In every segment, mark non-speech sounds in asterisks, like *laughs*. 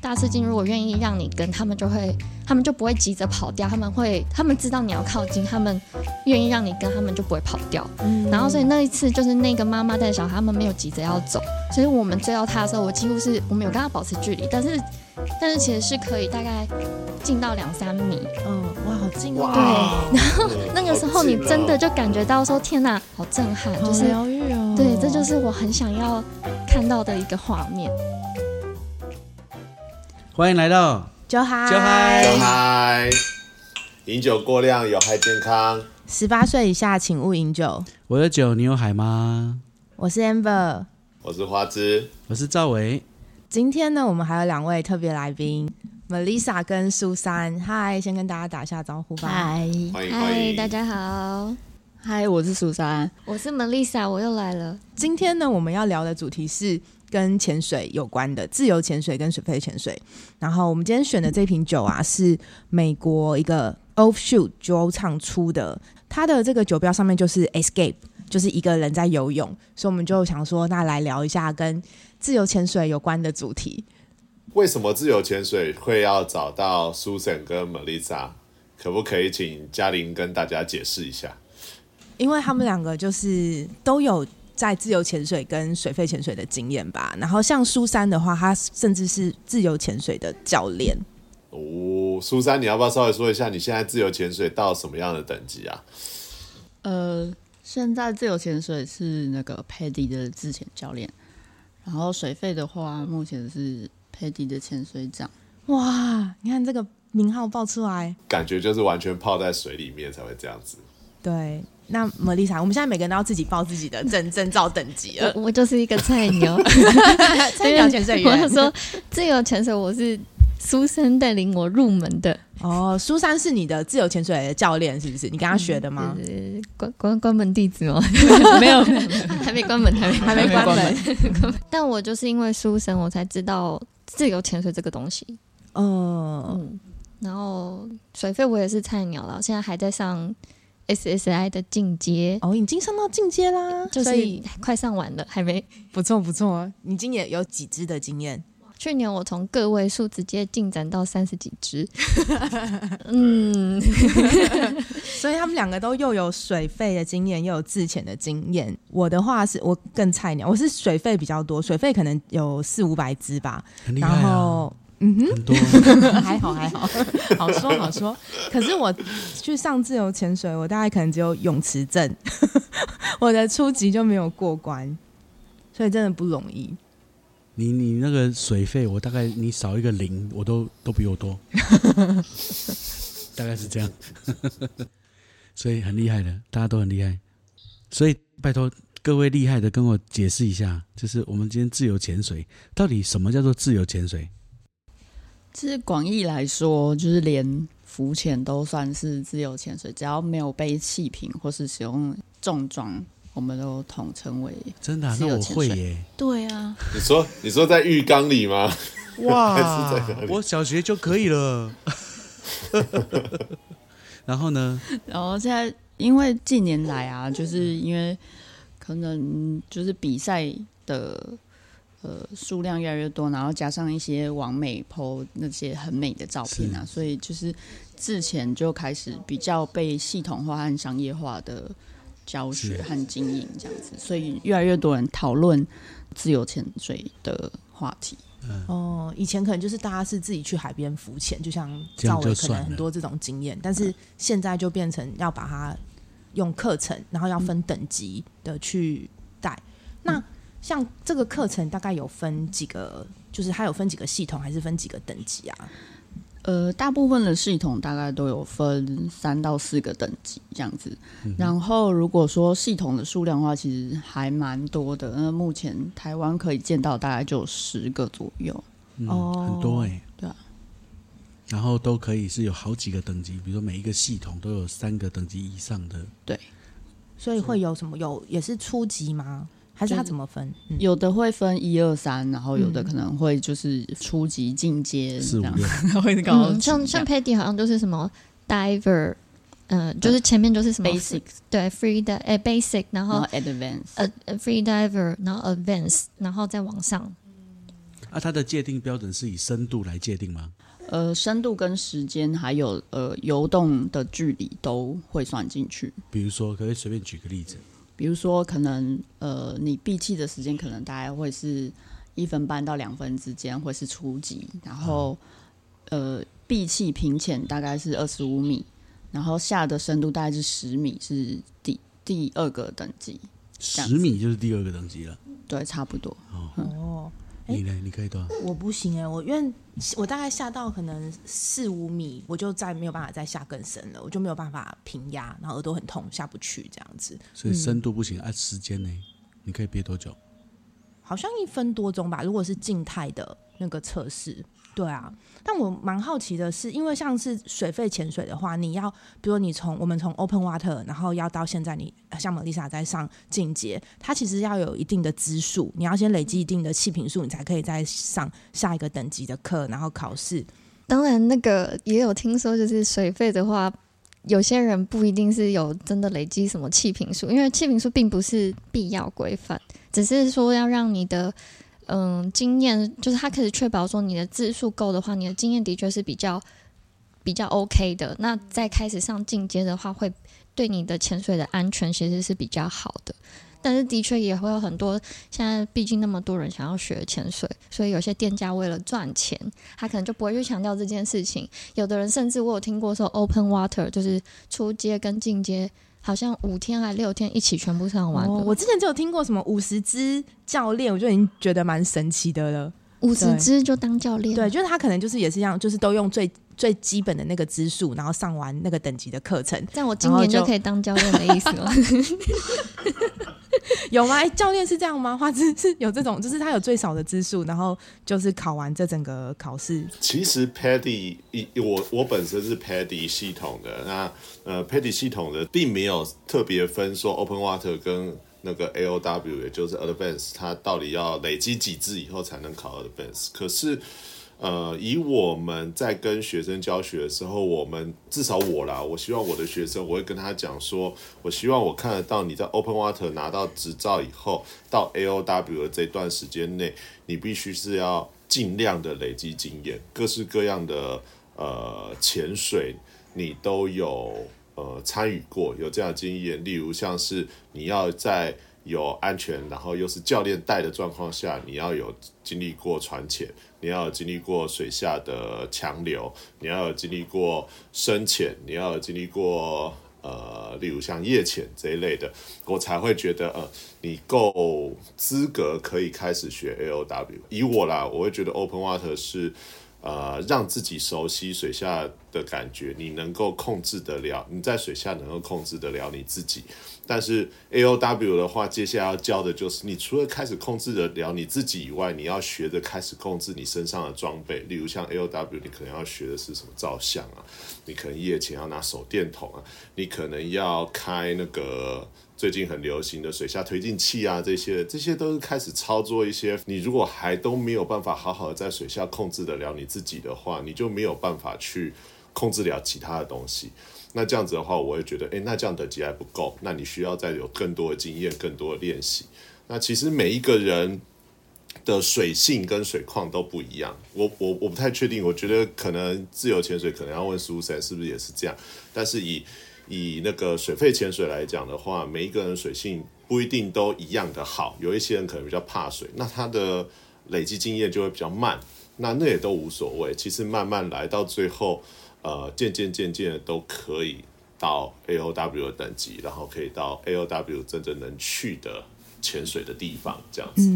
大刺鲸如果愿意让你跟，他们就会，他们就不会急着跑掉，他们会，他们知道你要靠近，他们愿意让你跟，他们就不会跑掉。嗯然后所以那一次就是那个妈妈带小孩，他们没有急着要走，所以我们追到他的时候，我几乎是我们有跟他保持距离，但是但是其实是可以大概近到两三米。嗯，哇，好近哦。对，然后那个时候你真的就感觉到说，天哪，好震撼，就是疗愈哦。对，这就是我很想要看到的一个画面。欢迎来到酒嗨，酒嗨酒嗨，饮酒过量有害健康。十八岁以下请勿饮酒。我有酒，你有海吗？我是 Amber，我是花枝，我是赵伟。今天呢，我们还有两位特别来宾，Melissa 跟苏珊。嗨，先跟大家打一下招呼吧。嗨嗨，迎。大家好，嗨，我是苏珊。我是 Melissa，我又来了。今天呢，我们要聊的主题是跟潜水有关的，自由潜水跟水肺潜水。然后我们今天选的这瓶酒啊，是美国一个 Offshoot 酒厂出的，它的这个酒标上面就是 Escape，就是一个人在游泳，所以我们就想说，那来聊一下跟自由潜水有关的主题。为什么自由潜水会要找到 Susan 跟 Melissa？可不可以请嘉玲跟大家解释一下？因为他们两个就是都有在自由潜水跟水肺潜水的经验吧。然后像苏珊的话，她甚至是自由潜水的教练。哦，苏珊，你要不要稍微说一下你现在自由潜水到什么样的等级啊？呃，现在自由潜水是那个 Paddy 的自潜教练，然后水肺的话，目前是 Paddy 的潜水长。哇，你看这个名号报出来，感觉就是完全泡在水里面才会这样子。对。那莫丽莎，我们现在每个人都要自己报自己的证 *laughs* 证照等级了。我我就是一个菜鸟，*laughs* 菜鸟潜水员 *laughs* 说自由潜水，我是苏珊带领我入门的，哦，苏珊是你的自由潜水的教练，是不是？你跟他学的吗？呃关关关门弟子哦，没有，还没关门，还没还没关门。但我就是因为苏珊，我才知道自由潜水这个东西。哦，嗯，然后水费我也是菜鸟了，现在还在上 SSI 的进阶，哦，已经上到进阶啦，就是所以快上完了，还没。不错不错。你今年有几支的经验？去年我从个位数直接进展到三十几只，*laughs* 嗯，*laughs* 所以他们两个都又有水费的经验，又有自潜的经验。我的话是我更菜鸟，我是水费比较多，水费可能有四五百支吧。然很厉害啊，后，嗯很多。*laughs* 哼，还好还好，*laughs* 好说好说。可是我去上自由潜水，我大概可能只有泳池证，*laughs* 我的初级就没有过关，所以真的不容易。你你那个水费，我大概你少一个零，我都都比我多，大概是这样。所以很厉害的，大家都很厉害。所以拜托各位厉害的跟我解释一下，就是我们今天自由潜水到底什么叫做自由潜水？其实广义来说，就是连浮潜都算是自由潜水，只要没有背气瓶或是使用重装，我们都统称为。真的那我由潜水会耶！对啊，你说你说在浴缸里吗？哇 *laughs* 我小学就可以了。*laughs* 然后呢？然后现在因为近年来啊，就是因为可能就是比赛的呃数量越来越多，然后加上一些网美 PO 那些很美的照片啊，所以就是之前就开始比较被系统化和商业化的教学和经营这样子，所以越来越多人讨论自由潜水的话题。哦，以前可能就是大家是自己去海边浮潜，就像赵伟可能很多这种经验，但是现在就变成要把它用课程，然后要分等级的去带。那像这个课程大概有分几个，就是它有分几个系统，还是分几个等级啊？呃，大部分的系统大概都有分三到四个等级这样子。然后，如果说系统的数量的话，其实还蛮多的。那目前台湾可以见到大概就有十个左右。嗯，哦很多哎、对啊。然后都可以是有好几个等级，比如说每一个系统都有三个等级以上的。对所以会有什么有也是初级吗？还是它怎么分？嗯有的会分一二三，然后有的嗯可能会就是初级进阶这样，四五六，会搞嗯，像像 Patty 好像就是什么 diver，嗯、就是前面就是什么 basic，对 free 的哎 basic，然后 advance。呃呃 free diver，然后 advance，然后再往上。啊，它的界定标准是以深度来界定吗？呃，深度跟时间还有呃游动的距离都会算进去。比如说，可以随便举个例子？比如说，可能呃你闭气的时间可能大概会是一分半到两分之间，会是初级，然后呃闭气平浅大概是二十五米，然后下的深度大概是十米，是第第二个等级。十米就是第二个等级了。对，差不多。你呢？你可以多少？我不行哎、我因为我大概下到可能四五米，我就再没有办法再下更深了，我就没有办法平压，然后耳朵很痛，下不去这样子。所以深度不行，按、时间呢？你可以憋多久？好像一分多钟吧，如果是静态的那个测试，对啊。但我蛮好奇的是，因为像是水肺潜水的话，你要比如你从我们从 open water，然后要到现在你像玛丽莎在上进阶，它其实要有一定的支数，你要先累积一定的气瓶数，你才可以再上下一个等级的课，然后考试。当然，那个也有听说，就是水费的话，有些人不一定是有真的累积什么气瓶数，因为气瓶数并不是必要规范，只是说要让你的嗯经验，就是它可以确保说你的字数够的话，你的经验的确是比较比较 OK 的。那在开始上进阶的话，会对你的潜水的安全其实是比较好的。但是的确也会有很多，现在毕竟那么多人想要学潜水，所以有些店家为了赚钱，他可能就不会去强调这件事情。有的人甚至我有听过说，open water 就是初阶跟进阶，好像五天还六天一起全部上完。我之前就有听过什么五十支教练，我就已经觉得蛮神奇的了。五十支就当教练，对，就是他可能就是也是一样，就是都用最最基本的那个支数，然后上完那个等级的课程。这样我今年就可以当教练的意思吗？*laughs* 有吗？哎教练是这样吗？花枝是有这种，就是他有最少的支数，然后就是考完这整个考试。其实 Paddy 一我我本身是 Paddy 系统的，那呃 Paddy 系统的并没有特别分说 Open Water 跟那个 AOW，也就是 Advance，它到底要累积几支以后才能考 Advance？可是呃，以我们在跟学生教学的时候，我们至少我啦，我希望我的学生，我会跟他讲说，我希望我看得到你在 Open Water 拿到执照以后，到 AOW 的这段时间内，你必须是要尽量的累积经验，各式各样的呃潜水你都有呃参与过，有这样的经验。例如像是你要在有安全，然后又是教练带的状况下，你要有经历过船潜，你要有经历过水下的强流，你要有经历过深潜，你要有经历过呃，例如像夜潜这一类的，我才会觉得呃，你够资格可以开始学 AOW。以我啦，我会觉得 Open Water 是。呃，让自己熟悉水下的感觉，你能够控制得了，你在水下能够控制得了你自己。但是 A O W 的话，接下来要教的就是，你除了开始控制得了你自己以外，你要学着开始控制你身上的装备。例如像 A O W，你可能要学的是什么照相啊，你可能夜潜要拿手电筒啊，你可能要开那个最近很流行的水下推进器啊，这些这些都是开始操作一些。你如果还都没有办法好好的在水下控制得了你自己的话，你就没有办法去控制了其他的东西。那这样子的话，我会觉得，诶，那这样等级还不够，那你需要再有更多的经验、更多的练习。那其实每一个人的水性跟水况都不一样，我我我不太确定，我觉得可能自由潜水可能要问苏珊是不是也是这样，但是以以那个水肺潜水来讲的话，每一个人水性不一定都一样的好，有一些人可能比较怕水，那他的累积经验就会比较慢，那那也都无所谓，其实慢慢来到最后，呃，渐渐渐渐的都可以到 A O W 的等级，然后可以到 A O W 真正能去的潜水的地方，这样子。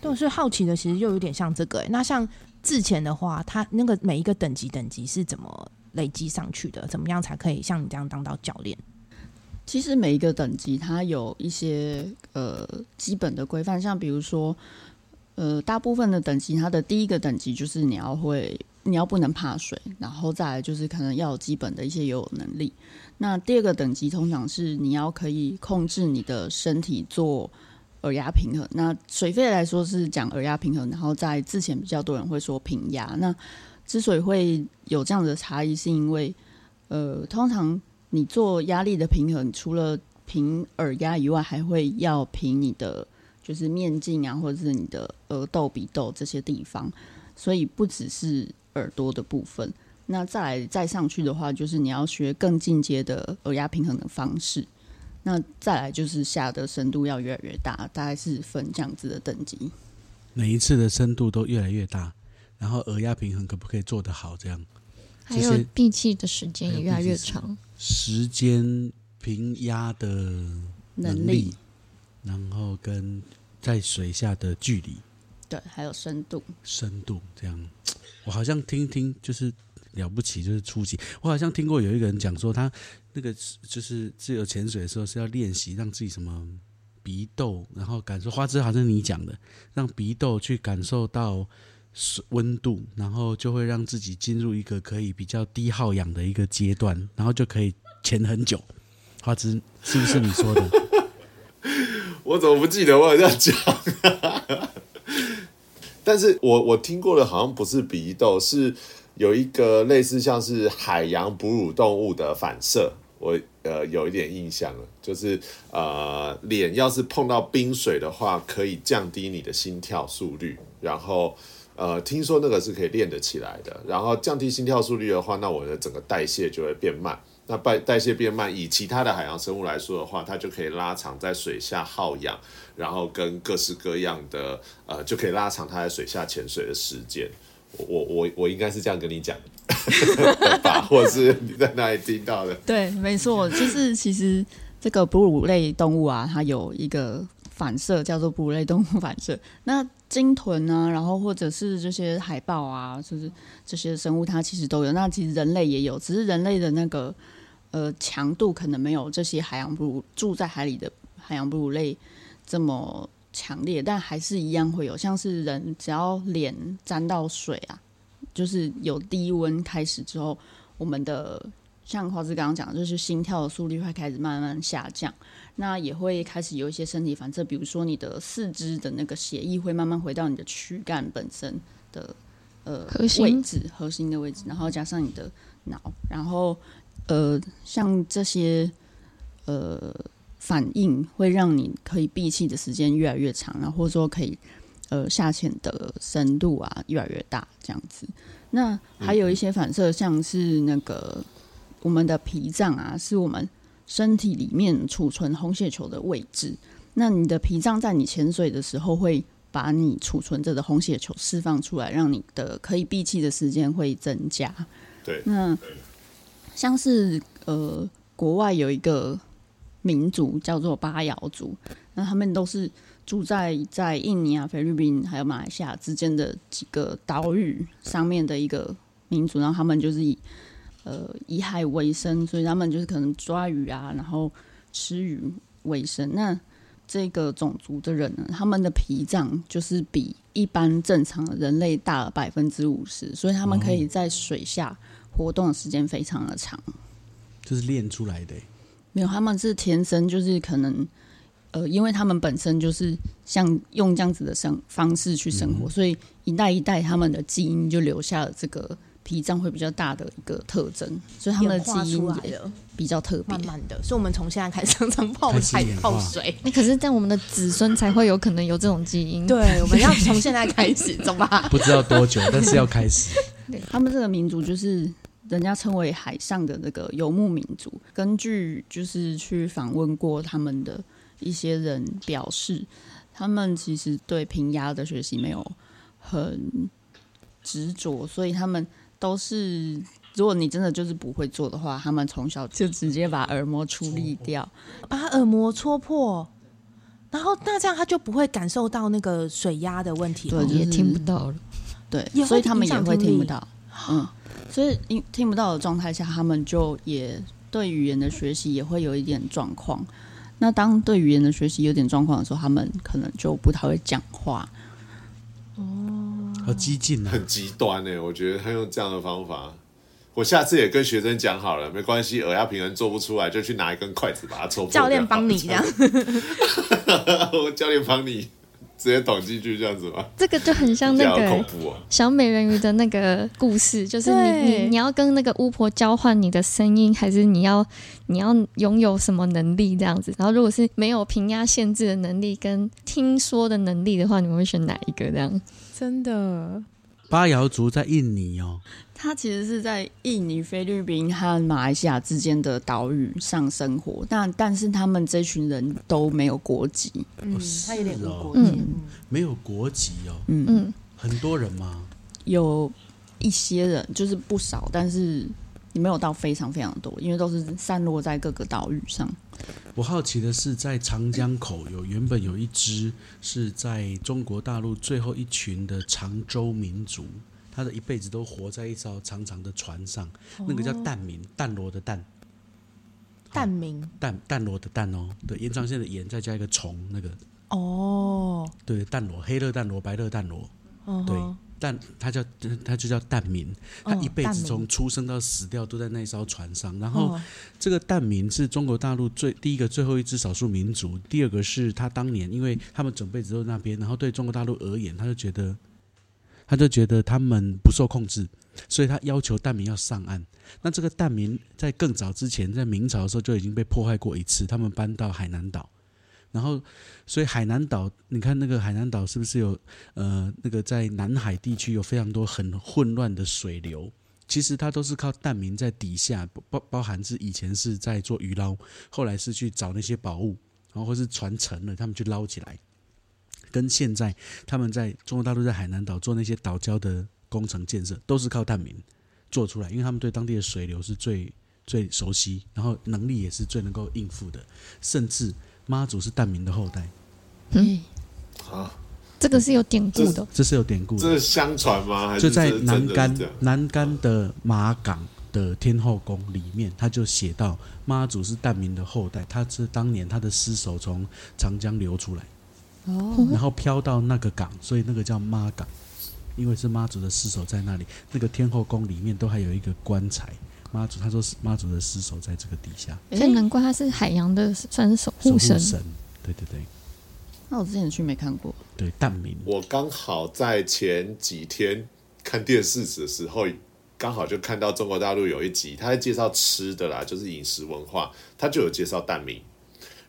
对，所以好奇的其实又有点像这个、欸。那像自潜的话，它那个每一个等级等级是怎么累积上去的？怎么样才可以像你这样当到教练？其实每一个等级它有一些呃基本的规范，像比如说呃大部分的等级，它的第一个等级就是你要会，你要不能怕水，然后再来就是可能要有基本的一些游泳能力。那第二个等级通常是你要可以控制你的身体做耳压平衡。那水肺来说是讲耳压平衡，然后在之前比较多人会说平压。那之所以会有这样的差异，是因为呃通常你做压力的平衡，除了平耳压以外，还会要平你的就是面镜啊，或者是你的额窦、鼻窦这些地方，所以不只是耳朵的部分。那再来再上去的话，就是你要学更进阶的耳压平衡的方式。那再来就是下的深度要越来越大，大概是分这样子的等级。每一次的深度都越来越大，然后耳压平衡可不可以做得好？这样还有闭气的时间也越来越长，时间平压的能力，然后跟在水下的距离，对，还有深度，深度这样。我好像听听就是了不起，就是初级。我好像听过有一个人讲说，他那个就是自由潜水的时候是要练习让自己什么。鼻窦，然后感受花枝，好像你讲的，让鼻窦去感受到温度，然后就会让自己进入一个可以比较低耗氧的一个阶段，然后就可以潜很久。花枝是不是你说的？*laughs* 我怎么不记得我这样讲？*laughs* 但是我我听过的，好像不是鼻窦，是有一个类似像是海洋哺乳动物的反射。我呃有一点印象了，就是呃脸要是碰到冰水的话，可以降低你的心跳速率。然后呃听说那个是可以练得起来的。然后降低心跳速率的话，那我的整个代谢就会变慢。那代代谢变慢，以其他的海洋生物来说的话，它就可以拉长在水下耗氧，然后跟各式各样的呃就可以拉长它在水下潜水的时间。我我我我应该是这样跟你讲。*laughs* 吧，或者是你在哪里听到的？对，没错，就是其实这个哺乳类动物啊，它有一个反射叫做哺乳类动物反射。那鲸豚啊，然后或者是这些海豹啊，就是这些生物，它其实都有。那其实人类也有，只是人类的那个呃强度可能没有这些海洋哺乳住在海里的海洋哺乳类这么强烈，但还是一样会有。像是人只要脸沾到水啊。就是有低温开始之后，我们的像花枝刚刚讲，就是心跳的速率会开始慢慢下降，那也会开始有一些身体反射，比如说你的四肢的那个血液会慢慢回到你的躯干本身的呃位置，核心的位置，然后加上你的脑，然后呃像这些呃反应会让你可以闭气的时间越来越长，然后或者说可以。呃，下潜的深度啊越来越大，这样子。那还有一些反射，像是那个我们的脾脏啊，是我们身体里面储存红血球的位置。那你的脾脏在你潜水的时候，会把你储存着的红血球释放出来，让你的可以闭气的时间会增加。对。那像是呃，国外有一个民族叫做巴瑶族，那他们都是。住在在印尼啊、菲律宾还有马来西亚之间的几个岛屿上面的一个民族，然后他们就是以呃以海为生，所以他们就是可能抓鱼啊，然后吃鱼为生。那这个种族的人呢，他们的脾脏就是比一般正常的人类大了百分之五十，所以他们可以在水下活动的时间非常的长。这是练出来的？没有，他们是天生就是可能。呃，因为他们本身就是像用这样子的生方式去生活，所以一代一代他们的基因就留下了这个脾脏会比较大的一个特征，所以他们的基因也比较特别。慢慢的，所以我们从现在开始常常泡菜泡水。那 *laughs* 可是在我们的子孙才会有可能有这种基因。对，我们要从现在开始，*laughs* 走吧？不知道多久，但是要开始。*laughs* 他们这个民族就是人家称为海上的那个游牧民族。根据就是去访问过他们的。一些人表示，他们其实对平压的学习没有很执着，所以他们都是，如果你真的就是不会做的话，他们从小就直接把耳膜处理掉，把耳膜戳破，然后那这样他就不会感受到那个水压的问题，对，也听不到了，对，所以他们也会听不到，嗯，所以听听不到的状态下，他们就也对语言的学习也会有一点状况。那当对语言的学习有点状况的时候，他们可能就不太会讲话。哦，好激进啊，很极端呢。我觉得他用这样的方法，我下次也跟学生讲好了，没关系，耳压平衡做不出来，就去拿一根筷子把它戳破。教练帮你这样，*laughs* 我教练帮你。直接捅进去这样子吗？这个就很像那个恐怖哦！小美人鱼的那个故事，就是你你你要跟那个巫婆交换你的声音，还是你要你要拥有什么能力这样子？然后如果是没有平压限制的能力跟听说的能力的话，你们会选哪一个？这样？真的，巴瑶族在印尼哦，它其实是在印尼、菲律宾和马来西亚之间的岛屿上生活，但但是他们这群人都没有国籍。嗯，他有点哦。无国籍，嗯。没有国籍哦，嗯，嗯，很多人吗，有一些人就是不少，但是也没有到非常非常多，因为都是散落在各个岛屿上。我好奇的是，在长江口有原本有一支是在中国大陆最后一群的常州民族，他的一辈子都活在一艘长长的船上，那个叫淡民，淡罗的淡，淡明淡淡罗的淡哦，对，延长线的延再加一个虫，那个。哦，对淡罗，黑热淡罗，白热淡罗，对但他叫他就叫蛋民，他哦一辈子从出生到死掉都在那艘船上，然后哦这个蛋民是中国大陆最第一个、最后一支少数民族。第二个是他当年，因为他们整辈子都在那边，然后对中国大陆而言，他就觉得，他就觉得他们不受控制，所以他要求蛋民要上岸。那这个蛋民在更早之前，在明朝的时候就已经被迫害过一次，他们搬到海南岛。然后，所以海南岛，你看那个海南岛是不是有呃那个在南海地区有非常多很混乱的水流？其实它都是靠蛋民在底下，包包含是以前是在做鱼捞，后来是去找那些宝物，然后或是船沉了，他们去捞起来。跟现在他们在中国大陆在海南岛做那些岛礁的工程建设，都是靠蛋民做出来，因为他们对当地的水流是最最熟悉，然后能力也是最能够应付的，甚至妈祖是蛋民的后代，嗯啊，这个是有典故的。这是有典故的。这是相传吗？还是就在南竿真的是这样南竿的马港的天后宫里面，他就写到妈祖是淡民的后代，他是当年他的尸首从长江流出来，哦，然后飘到那个港，所以那个叫妈港，因为是妈祖的尸首在那里。那个天后宫里面都还有一个棺材，妈祖他说是妈祖的尸首在这个底下，所以难怪他是海洋的，算是守护神。守护神。对对对那我之前去没看过。对，淡民。我刚好在前几天看电视的时候，刚好就看到中国大陆有一集，他在介绍吃的啦，就是饮食文化，他就有介绍蛋米。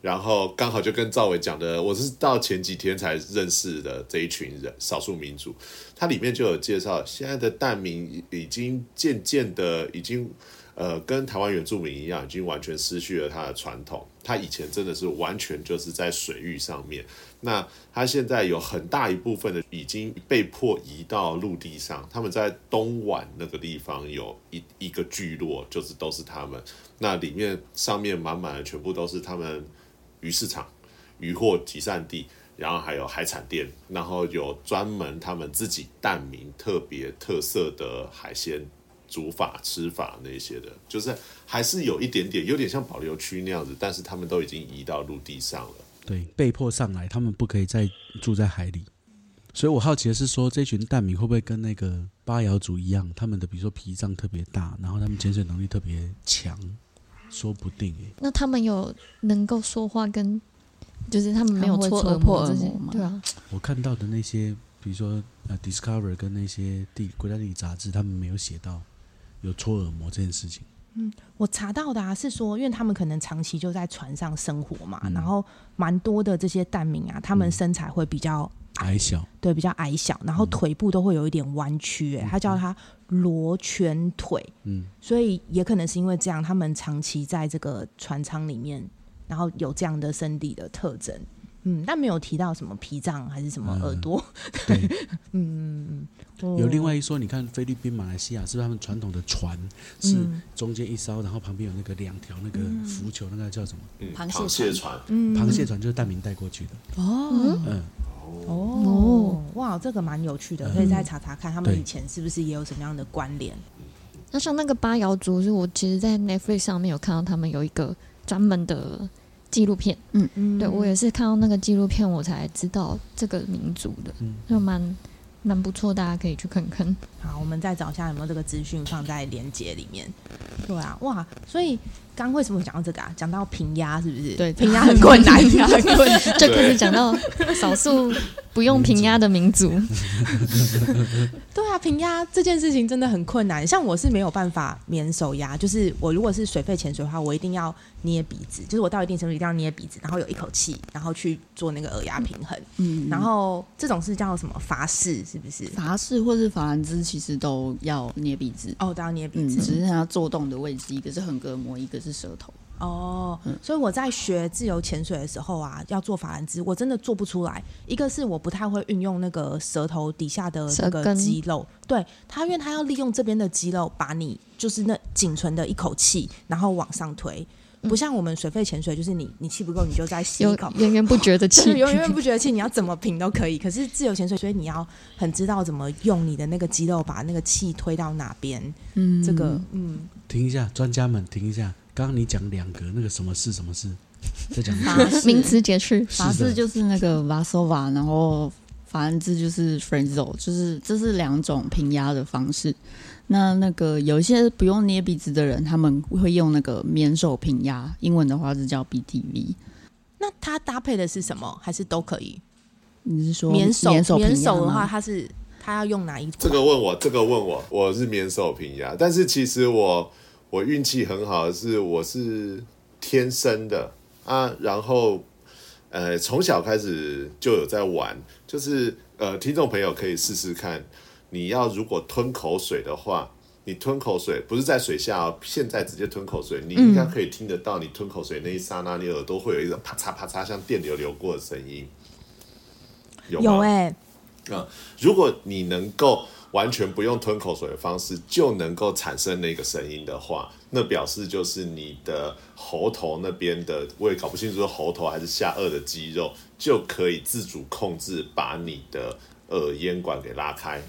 然后刚好就跟赵伟讲的，我是到前几天才认识的这一群人，少数民族，它里面就有介绍，现在的蛋民已经渐渐的已经呃跟台湾原住民一样，已经完全失去了它的传统。它以前真的是完全就是在水域上面，那它现在有很大一部分的已经被迫移到陆地上，他们在东莞那个地方有一一个聚落，就是都是他们，那里面上面满满的全部都是他们鱼市场、鱼货集散地，然后还有海产店，然后有专门他们自己蛋民特别特色的海鲜煮法、吃法那些的，就是还是有一点点，有点像保留区那样子，但是他们都已经移到陆地上了。对，被迫上来，他们不可以再住在海里。所以我好奇的是说，这群蛋民会不会跟那个巴瑶族一样，他们的比如说脾脏特别大，然后他们潜水能力特别强，说不定诶。那他们有能够说话跟，就是他们没有他们会戳耳破膜这些耳膜吗，对啊，我看到的那些，比如说呃，Discover 跟那些地国家地理杂志，他们没有写到有戳耳膜这件事情。嗯我查到的啊是说，因为他们可能长期就在船上生活嘛，嗯然后蛮多的这些蛋民啊，他们嗯身材会比较矮小，对比较矮小，然后嗯。腿部都会有一点弯曲，哎、他叫他螺旋腿，嗯，所以也可能是因为这样，他们长期在这个船舱里面，然后有这样的身体的特征。嗯，但没有提到什么脾脏还是什么耳朵。对。*laughs* 嗯，哦。有另外一说，你看菲律宾、马来西亚，是不是他们传统的船是嗯。中间一艘，然后旁边有那个两条那个浮球，那个叫什么？嗯，螃蟹船，嗯。螃蟹船就是大明带过去的。哦。嗯，哦，哇，这个蛮有趣的，嗯。可以再查查看他们以前是不是也有什么样的关联。那像那个八瑶族，是我其实，在 Netflix 上面有看到他们有一个专门的纪录片，嗯。嗯。对我也是看到那个纪录片，我才知道这个民族的，嗯。就蛮蛮不错，大家可以去看看。好，我们再找一下有没有这个资讯放在连接里面。对啊，哇，所以刚为什么会讲到这个啊？讲到平压是不是？对平压很困难，*laughs* 平压很困难。就开始讲到少数不用平压的民族，*laughs* 对啊，平压这件事情真的很困难。像我是没有办法免手压，就是我如果是水肺潜水的话，我一定要捏鼻子，就是我到一定程度一定要捏鼻子，然后有一口气，然后去做那个耳压平衡。嗯，然后这种是叫什么法式，是不是？法式或是法兰兹其实都要捏鼻子。哦，都要捏鼻嗯，子。只是它做动的位置，一个是横膈膜，一个是舌头。哦，嗯所以我在学自由潜水的时候啊，要做法兰兹，我真的做不出来。一个是我不太会运用那个舌头底下的那个肌肉，对它，因为它要利用这边的肌肉把你就是那仅存的一口气，然后往上推。不像我们水肺潜水，就是你你气不够，你就再吸一口，源源不绝的气 *laughs* 源源不绝的气，你要怎么平都可以。可是自由潜水，所以你要很知道怎么用你的那个肌肉把那个气推到哪边。嗯这个，嗯，停一下，专家们停一下。刚刚你讲两个那个什么事什么事，*laughs* 再讲法名词解释，法式就是那个 Vasova，然后法兰字就是 f r e n z o 就是这是两种平压的方式。那那个有一些不用捏鼻子的人，他们会用那个免手平压，英文的话是叫 BTV。那它搭配的是什么？还是都可以？你是说免手免手免平压吗手的话，它是它要用哪一这个问我，这个问我，我是免手平压，但是其实我我运气很好的是，我是天生的。啊，然后呃从小开始就有在玩，就是呃听众朋友可以试试看，你要如果吞口水的话。你吞口水不是在水下哦，现在直接吞口水，你应该可以听得到，你吞口水那一刹那，你耳朵会有一种啪嚓啪嚓像电流流过的声音，有吗？有哎、如果你能够完全不用吞口水的方式就能够产生那个声音的话，那表示就是你的喉头那边的，我也搞不清楚是喉头还是下颚的肌肉就可以自主控制把你的耳咽管给拉开。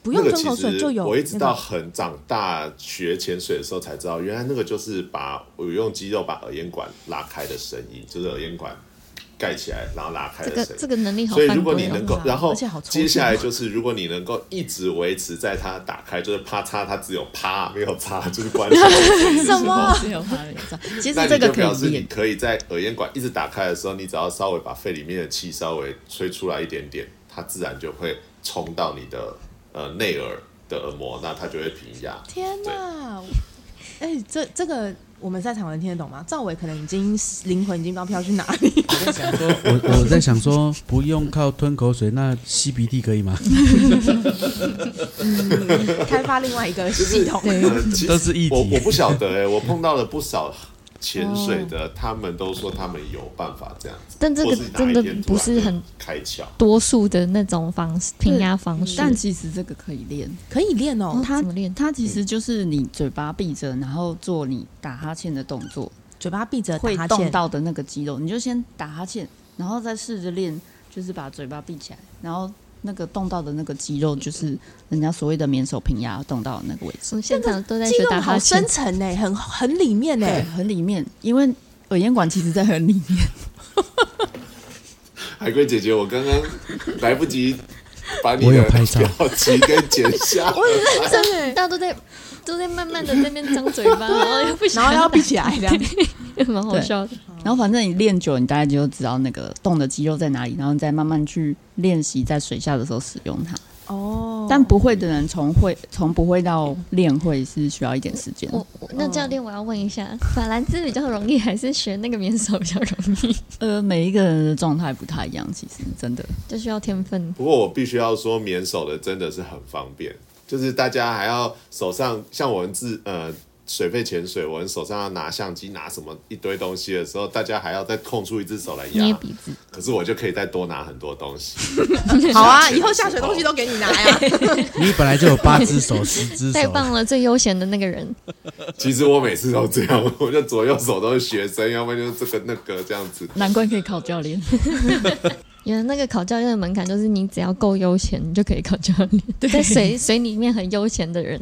不用那个其吞口水实就有、我一直到很长大学潜水的时候才知道，原来那个就是把我用肌肉把耳咽管拉开的声音，就是耳咽管盖起来然后拉开这个的声音。这个能力好所以。如果你能够，然后接下来就是如果你能够一直维持在它打开，就是啪嚓，它只有啪没有嚓，就是关 *laughs* 什么只有啪没有嚓。其实这个表示你，可以在耳咽管一直打开的时候，你只要稍微把肺里面的气稍微吹出来一点点，它自然就会冲到你的呃内耳的耳膜，那它就会平压。天哪！哎、这这个我们在场的人听得懂吗？赵伟可能已经灵魂已经不知道飘去哪里。我在想说，我我 *laughs* 在想说，不用靠吞口水，那吸鼻涕可以吗？*laughs* 开发另外一个系统。呃其实都是一题我我不晓得哎、我碰到了不少潜水的，他们都说他们有办法这样子，但这个真的不是很开窍。多数的那种方式平压方式，但其实这个可以练。可以练哦，它怎么练？它其实就是你嘴巴闭着，然后做你打哈欠的动作，嘴巴闭着打会动，到的那个肌肉，你就先打哈欠，然后再试着练，就是把嘴巴闭起来，然后那个动到的那个肌肉，就是人家所谓的免手平压动到的那个位置。我们现场都在学肌肉好打哈欠深，层呢，很很里面呢。对，很里面，因为耳咽管其实在很里面。*laughs* 海龟姐姐，我刚刚来不及把你的拍照表情给剪下来。*laughs* 真的，大家都在都在慢慢的在那边张嘴巴，*laughs* 然后又不想然后要闭起来 *laughs* 这样。蛮好笑的。然后反正你练久，你大概就知道那个动的肌肉在哪里，然后你再慢慢去练习在水下的时候使用它。哦，但不会的人从会从不会到练会是需要一点时间。我我那教练，我要问一下，法兰兹比较容易，还是学那个免手比较容易？*laughs* 呃，每一个人的状态不太一样，其实真的。就需要天分。不过我必须要说，免手的真的是很方便，就是大家还要手上像我们自呃水肺潜水，我们手上要拿相机、拿什么一堆东西的时候，大家还要再空出一只手来压。鼻子，可是我就可以再多拿很多东西。*laughs* 好啊，以后下水东西都给你拿呀。*laughs* 你本来就有八只手、十只手，太棒了，最悠闲的那个人。其实我每次都这样，我就左右手都是学生，要不然就是这个那个这样子。难怪可以考教练。*laughs* 原来那个考教练的门槛就是你只要够悠闲，你就可以考教练。*laughs* 在水水里面很悠闲的人，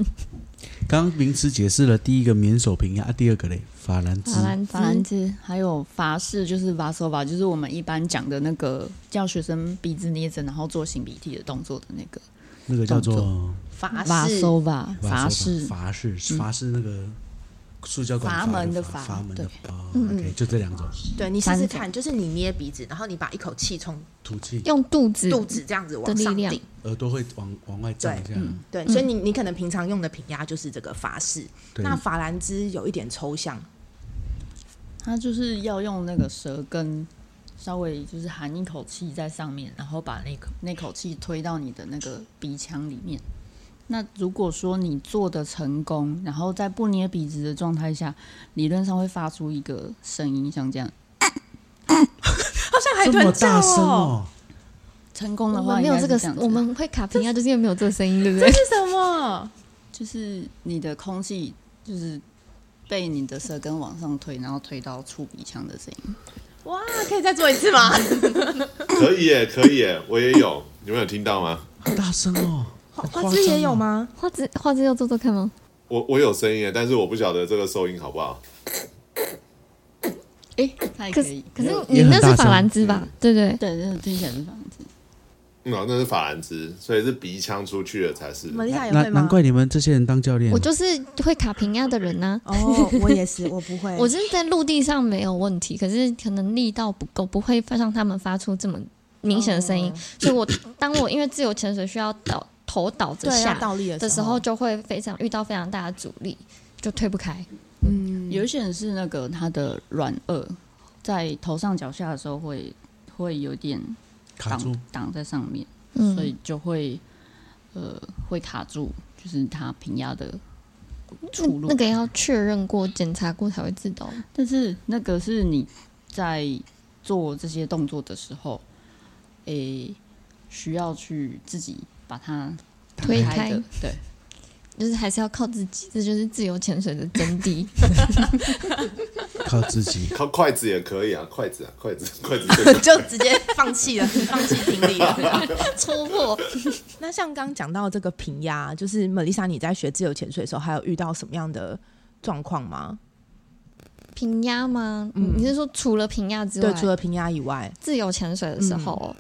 刚刚名词解释了第一个免手平压，啊、第二个嘞，法兰兹。法。兰法兰兹。兹还有法式，就是 Vasova，就是我们一般讲的那个叫学生鼻子捏着，然后做擤鼻涕的动作的那个那个叫做法式。Vasova，法法式。法式嗯。法式那个塑胶管阀门的阀阀门的对。哦嗯，OK，就这两种。对你试试看，就是你捏鼻子，然后你把一口气从吐气，用肚子肚子这样子往上顶。耳朵会往往外胀这样。嗯对，所以你你可能平常用的平压就是这个法式。那法兰兹有一点抽象，它就是要用那个舌根稍微就是含一口气在上面，然后把那口那口气推到你的那个鼻腔里面。那如果说你做的成功，然后在不捏鼻子的状态下，理论上会发出一个声音，像这样。*coughs* 好像海豚叫哦。哦，成功的我话没有这个我们会卡屏啊，就是因为没有这个声音，对不对？这是什么？*laughs* 就是你的空气就是被你的舌根往上推，然后推到触鼻腔的声音。哇，可以再做一次吗？*laughs* 可以耶，可以耶，我也有，你们有听到吗？好大声哦，花枝也有哦？吗？花枝花枝要做做看吗？我我有声音耶，但是我不晓得这个收音好不好。诶，它也可是可以。可是你那是法兰兹吧？对对？对，那是听起来是这样子。嗯，哦那是法兰兹，所以是鼻腔出去的才是。难会吗？难怪你们这些人当教练我，就是会卡平压的人呐、*laughs* 哦，我也是，我不会。*laughs* 我是在陆地上没有问题，可是可能力道不够，不会让他们发出这么明显的声音。哦所以我当我因为自由潜水需要倒头倒着对下倒立的的时候，，就会非常遇到非常大的阻力，就推不开。嗯，有一些人是那个他的软腭在头上脚下的时候会会有点挡挡在上面，嗯，所以就会呃会卡住，就是他平压的出路。那个要确认过、检查过才会知道。但是那个是你在做这些动作的时候，诶、需要去自己把它推开对。就是还是要靠自己，这就是自由潜水的真谛。靠自己。*laughs* 靠筷子也可以啊，筷子啊，筷子，*laughs* 筷子 *laughs* 就直接放弃了，放弃听力了。戳破。那像刚刚讲到这个平压，就是玛丽莎，你在学自由潜水的时候，还有遇到什么样的状况吗？平压吗？嗯你是说除了平压之外，对，除了平压以外，自由潜水的时候，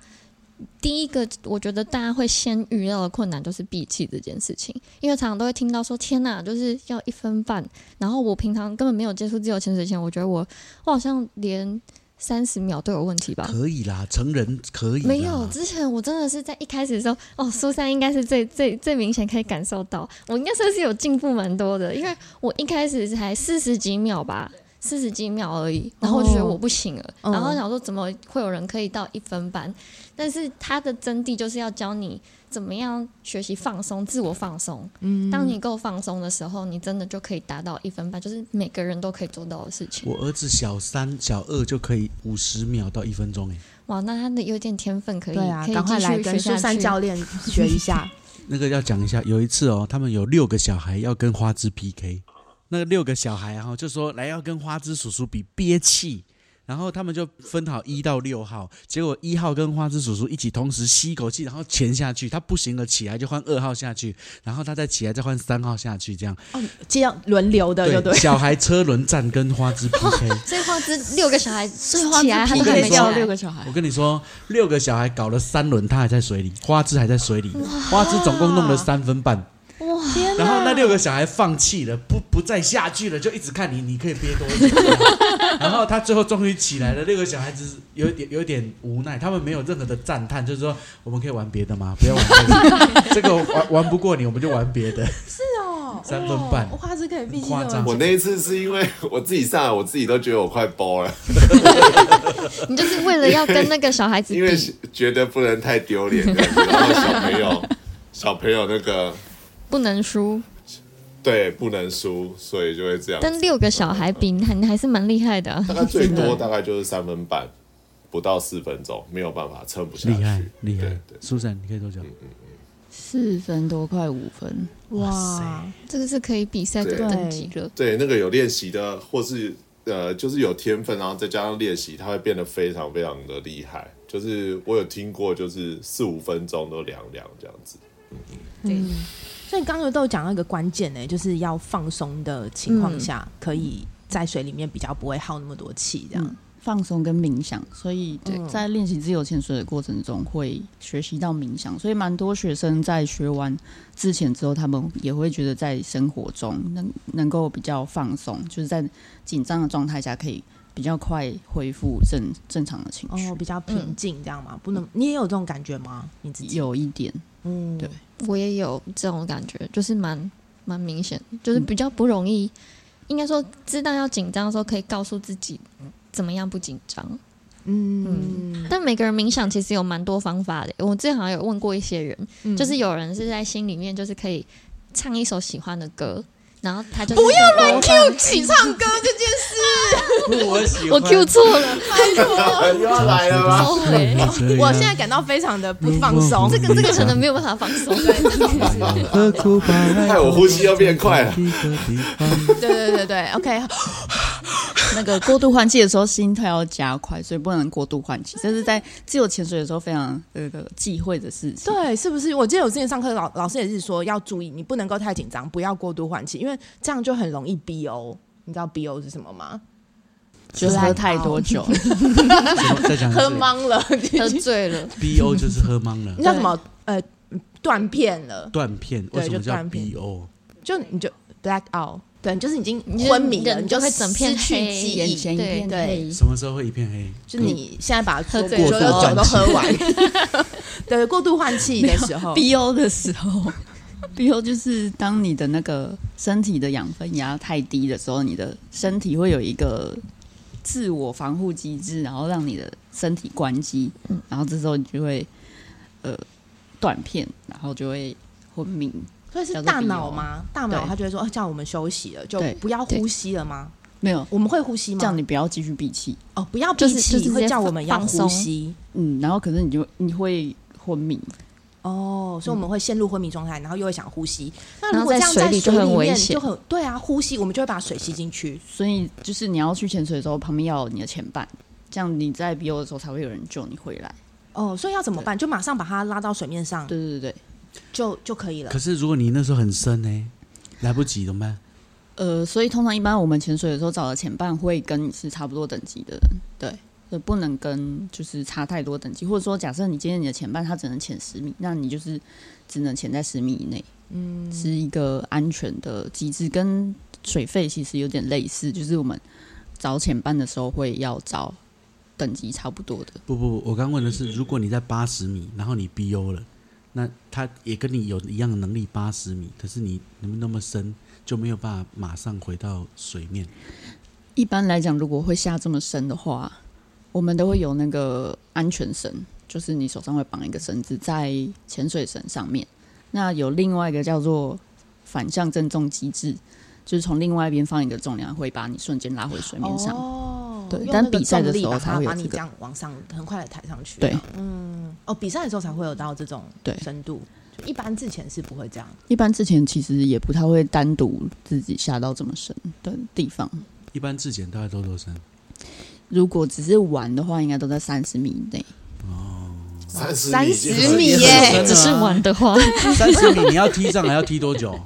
第一个我觉得大家会先遇到的困难就是闭气这件事情，因为常常都会听到说“天哪，就是要一分半”，然后我平常根本没有接触自由潜水前，我觉得我我好像连三十秒都有问题吧。可以啦，成人可以。没有，之前我真的是在一开始的时候，哦，苏珊应该是最最最明显可以感受到，我应该算是有进步蛮多的，因为我一开始才四十几秒吧，四十几秒而已，然后我就觉得我不行了，哦然后想说怎么会有人可以到一分半？但是它的真谛就是要教你怎么样学习放松，自我放松。嗯，当你够放松的时候，你真的就可以达到一分半，就是每个人都可以做到的事情。我儿子小三、小二就可以五十秒到一分钟哎，哇，那他的有点天分可以，对啊，可以赶快来继续跟苏珊。教练学一下。*laughs* 那个要讲一下，有一次哦，他们有六个小孩要跟花枝 PK，那个六个小孩然后就说来要跟花枝叔叔比憋气，然后他们就分好一到六号，结果一号跟花枝叔叔一起同时吸一口气，然后潜下去，他不行了起来就换二号下去，然后他再起来再换三号下去，这样 *laughs* 哦这样轮流的，就对。*laughs* 小孩车轮战跟花枝 PK。所以花枝六个小孩所以花枝，他都还没起掉来。六个小孩我，跟你说，六个小孩搞了三轮，他还在水里，花枝还在水里，花枝总共弄了三分半。哇！然后那六个小孩放弃了，不不再下去了，就一直看你，你可以憋多久。*laughs* 然后他最后终于起来了，六个小孩子有点有点无奈，他们没有任何的赞叹，就是说我们可以玩别的吗？不要玩这个，*laughs* 这个玩玩不过你，我们就玩别的。是哦，三分半可以夸张我那一次是因为我自己上来，我自己都觉得我快包了，*laughs* 你就是为了要跟那个小孩子因为比，觉得不能太丢脸然后小朋友小朋友那个不能输。对不能输，所以就会这样。但六个小孩比，你还你还是蛮厉害的啊、大概最多大概就是三分半，不到四分钟，没有办法撑不下去。厉害厉害苏珊，你可以多久？四分多快五分，哇，这个是可以比赛的等级了。对，那个有练习的，或是呃，就是有天分，然后再加上练习，他会变得非常非常的厉害。就是我有听过，就是四五分钟都凉凉这样子。嗯，所以刚刚都有讲到一个关键呢，就是要放松的情况下，可以在水里面比较不会耗那么多气，这样。放松跟冥想，所以对在练习自由潜水的过程中会学习到冥想，所以蛮多学生在学完自潜之后，他们也会觉得在生活中能能够比较放松，就是在紧张的状态下可以比较快恢复正正常的情绪。哦，比较平静这样吗？不能，你也有这种感觉吗？你自己？有一点，嗯，对我也有这种感觉，就是蛮蛮明显，就是比较不容易，应该说知道要紧张的时候，可以告诉自己怎么样不紧张。嗯，但每个人冥想其实有蛮多方法的，我之前好像有问过一些人，嗯就是有人是在心里面就是可以唱一首喜欢的歌，然后他就不要乱 Q 起唱歌这件事。我喜我 Q 错了，又要来了吗？收回。我现在感到非常的不放松。这个这个可能没有办法放松。*laughs* 害我呼吸要变快了 *laughs* *laughs* 对对对对，OK，那个过度换气的时候，心跳要加快，所以不能过度换气。这是在自由潜水的时候非常那个忌讳的事情。对，是不是？我记得我之前上课老老师也是说要注意，你不能够太紧张，不要过度换气，因为这样就很容易 BO。你知道 BO 是什么吗？就是喝太多酒，喝懵了，喝醉了，BO 就是喝懵了你，叫什么？呃，断片了，断片。对为什么叫就断片 BO？就你就 black out，对，就是已经昏迷了，你就会整片失去黑眼记忆。对前一片对黑。什么时候会一片黑？就是你现在把喝醉所有酒的时候都喝完，*laughs* 对，过度换气的时候，BO 的时候，*laughs* BO 就是当你的那个身体的养分压太低的时候，你的身体会有一个自我防护机制，然后让你的身体关机，然后这时候你就会呃断片，然后就会昏迷。所以是大脑吗？大脑对他就会说，哦叫我们休息了，就不要呼吸了吗？没有，我们会呼吸吗？叫你不要继续闭气。哦，不要闭就是气，会就是会叫我们要呼吸。嗯，然后可是你就你会昏迷，哦，所以我们会陷入昏迷状态，然后又会想呼吸。那如果这样在水里就很危面险就很对啊，呼吸我们就会把水吸进去。所以就是你要去潜水的时候，旁边要有你的前伴，这样你在 BO 的时候才会有人救你回来。哦，所以要怎么办？就马上把它拉到水面上，对对对对，就就可以了可。是如果你那时候很深呢，来不及怎么办？呃，所以通常一般我们潜水的时候找的前伴会跟你是差不多等级的人，对，就不能跟就是差太多等级，或者说假设你今天你的前伴他只能潜十米，那你就是只能潜在十米以内，嗯，是一个安全的机制，跟水费其实有点类似，就是我们找前伴的时候会要找等级差不多的，不不不，我刚问的是，如果你在八十米，然后你 BO 了，那他也跟你有一样的能力八十米，可是你你们那么深，就没有办法马上回到水面。一般来讲，如果会下这么深的话，我们都会有那个安全绳，就是你手上会绑一个绳子在潜水绳上面。那有另外一个叫做反向正重机制，就是从另外一边放一个重量，会把你瞬间拉回水面上。哦，对但比赛的时候才它把你这会有这个样往上，很快的抬上去。对，嗯，哦，比赛的时候才会有到这种对深度，一般之前是不会这样。一般之前其实也不太会单独自己下到这么深的地方。一般自检大概都多深？如果只是玩的话，应该都在三十米以内。三十三十米耶只是玩的话，三十米你要踢上还要踢多久？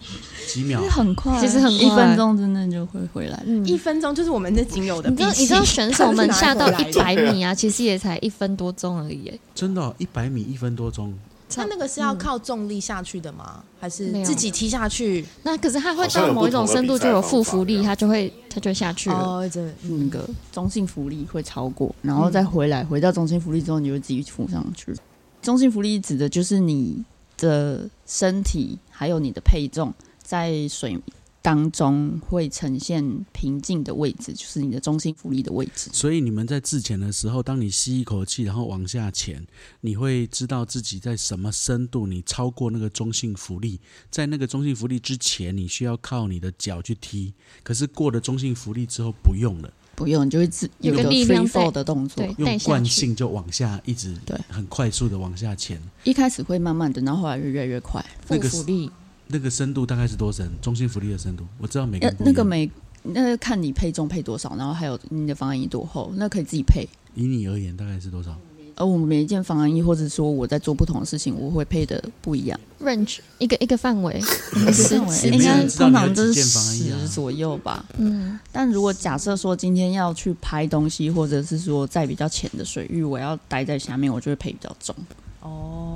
几秒？很快其实很快一分钟真的就会回来。嗯一分钟就是我们这仅有的你知道，你知道选手们下到一百米啊，*laughs* 其实也才一分多钟而已。真的、哦，一百米一分多钟，他那个是要靠重力下去的吗？还是自己踢下去？那可是它会到某一种深度就有负浮力，法这样它就会它就下去了。哦，这那个中性浮力会超过，然后再回来，回到中性浮力之后，你就会自己浮上去。中性浮力指的就是你的身体还有你的配重在水当中会呈现平静的位置，就是你的中心浮力的位置。所以你们在自潜的时候，当你吸一口气，然后往下潜，你会知道自己在什么深度，你超过那个中性浮力。在那个中性浮力之前，你需要靠你的脚去踢，可是过了中性浮力之后不用了，不用，你就会自有个个力量 free fall 的动作。用惯性就往下一直对很快速的往下潜。一开始会慢慢的，然后后来越越来越快。负那个浮力，那个深度大概是多深？中心浮力的深度，我知道每个那人不一样那个每那个看你配重配多少，然后还有你的防寒衣多厚，那可以自己配。以你而言大概是多少？而我每一件防寒衣，或者说我在做不同的事情，我会配的不一样。range 一个一个范围，是十 *laughs* 应该通常都是十左右吧。嗯，但如果假设说今天要去拍东西，或者是说在比较浅的水域，我要待在下面，我就会配比较重。哦，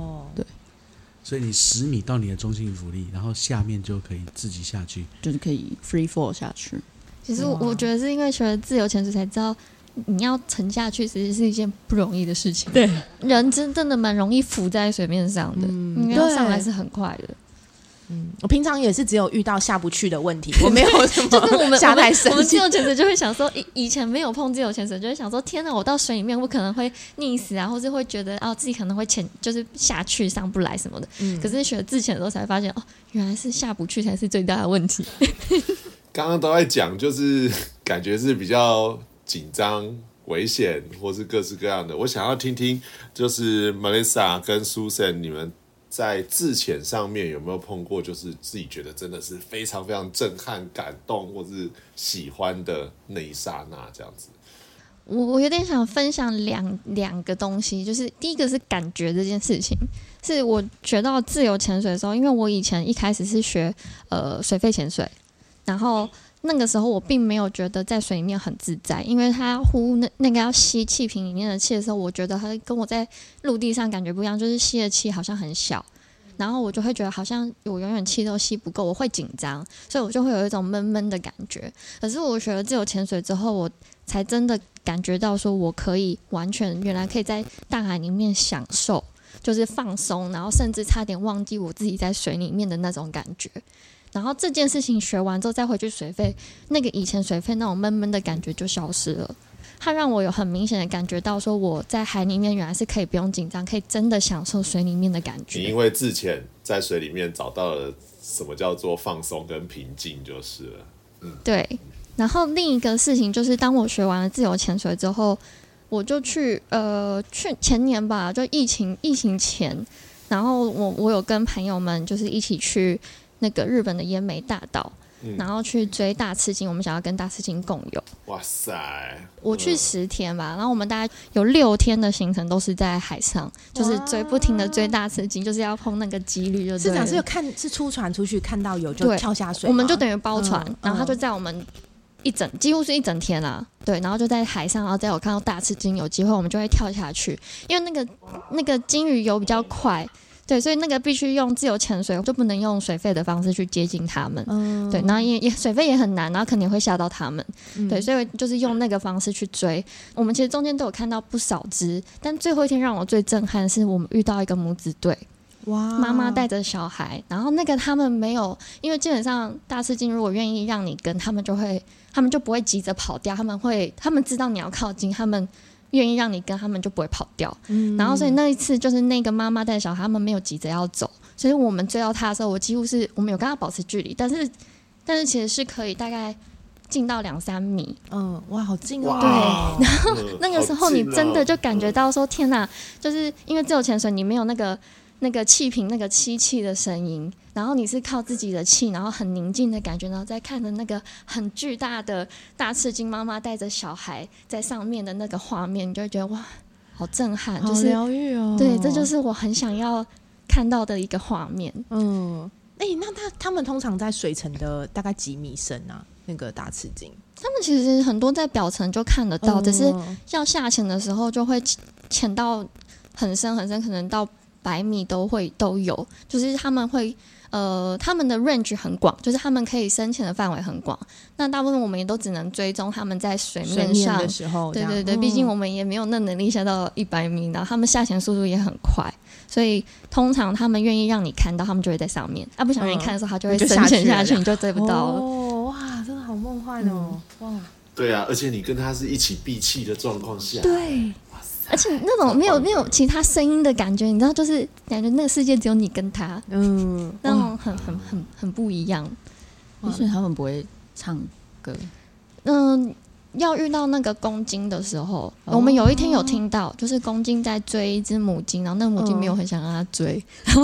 所以你十米到你的中心浮力，然后下面就可以自己下去。就是可以 free fall 下去。其实我我觉得是因为学了自由潜水才知道，你要沉下去其实是一件不容易的事情。对，人真正的蛮容易浮在水面上的，嗯你要对上来是很快的。嗯，我平常也是只有遇到下不去的问题，*laughs* 我没有什么就是我们下太深我们自由潜水就会想说，以以前没有碰自由潜水，就会想说，天哪，我到水里面我可能会溺死啊，或是会觉得哦自己可能会潜就是下去上不来什么的。嗯可是学自潜的时候才发现，哦，原来是下不去才是最大的问题。*laughs* 刚刚都在讲，就是 *laughs* 感觉是比较紧张、危险，或是各式各样的。我想要听听，就是 Melissa 跟 Susan 你们在自潜上面有没有碰过，就是自己觉得真的是非常非常震撼、感动，或是喜欢的那一刹那这样子。我我有点想分享两两个东西，就是第一个是感觉这件事情，是我学到自由潜水的时候，因为我以前一开始是学呃水肺潜水，然后那个时候我并没有觉得在水里面很自在，因为它呼那那个要吸气瓶里面的气的时候，我觉得它跟我在陆地上感觉不一样，就是吸的气好像很小。然后我就会觉得好像我永远气都吸不够，我会紧张，所以我就会有一种闷闷的感觉。可是我学了自由潜水之后，我才真的感觉到说我可以完全原来可以在大海里面享受，就是放松，然后甚至差点忘记我自己在水里面的那种感觉。然后这件事情学完之后，再回去水费，那个以前水费那种闷闷的感觉就消失了。它让我有很明显的感觉到，说我在海里面原来是可以不用紧张，可以真的享受水里面的感觉。你因为自潜在水里面找到了什么叫做放松跟平静，就是了。嗯对，然后另一个事情就是，当我学完了自由潜水之后，我就去呃去前年吧，就疫情疫情前，然后我我有跟朋友们就是一起去那个日本的奄美大道，嗯然后去追大赤金，我们想要跟大赤金共游。哇塞！我去十天吧，然后我们大概有六天的行程都是在海上，就是追不停的追大赤金，就是要碰那个几率就对了。市长是有看是出船出去看到有就跳下水，我们就等于包船，嗯然后他就在我们一整几乎是一整天啦，对，然后就在海上，然后再有看到大赤金，有机会我们就会跳下去，因为那个那个金鱼游比较快，对，所以那个必须用自由潜水，就不能用水费的方式去接近他们。嗯对，然后也也水费也很难，然后肯定会吓到他们。嗯对，所以就是用那个方式去追。我们其实中间都有看到不少只，但最后一天让我最震撼的是，我们遇到一个母子队，哇妈妈带着小孩，然后那个他们没有，因为基本上大赤鲸如果愿意让你跟，他们就会，他们就不会急着跑掉，他们会，他们知道你要靠近，他们愿意让你跟，他们就不会跑掉。嗯。然后所以那一次就是那个妈妈带小孩，他们没有急着要走，所以我们追到他的时候，我几乎是我们有跟他保持距离，但是但是其实是可以大概近到两三米，嗯哇好近哦，对，然后那个时候你真的就感觉到说天哪，就是因为自由潜水你没有那个那个气瓶那个吸气的声音，然后你是靠自己的气，然后很宁静的感觉，然后再看着那个很巨大的大赤金妈妈带着小孩在上面的那个画面，你就会觉得哇，好震撼，好就是疗愈哦，对，这就是我很想要看到的一个画面。嗯。哎、那他他们通常在水层的大概几米深啊？那个大赤金他们其实很多在表层就看得到，只是嗯要下潜的时候就会潜潜到很深很深，可能到百米都会都有。就是他们会呃，他们的 range 很广，就是他们可以深潜的范围很广。那大部分我们也都只能追踪他们在水水面上面的。时候，对对对，嗯毕竟我们也没有那能力下到一百米，然后他们下潜速度也很快，所以通常他们愿意让你看到，他们就会在上面；啊，不想让你看的时候，他就会深就下去潜下去，你就追不到了。哦，哇，真的好梦幻哦，哇，对啊，而且你跟他是一起闭气的状况下，对，而且那种没有没有其他声音的感觉，你知道，就是感觉那个世界只有你跟他，嗯，那种很很很很不一样。所以他们不会唱歌，嗯，要遇到那个公鲸的时候，哦我们有一天有听到，就是公鲸在追一只母鲸，然后那个母鲸没有很想让它追，然 *laughs* 后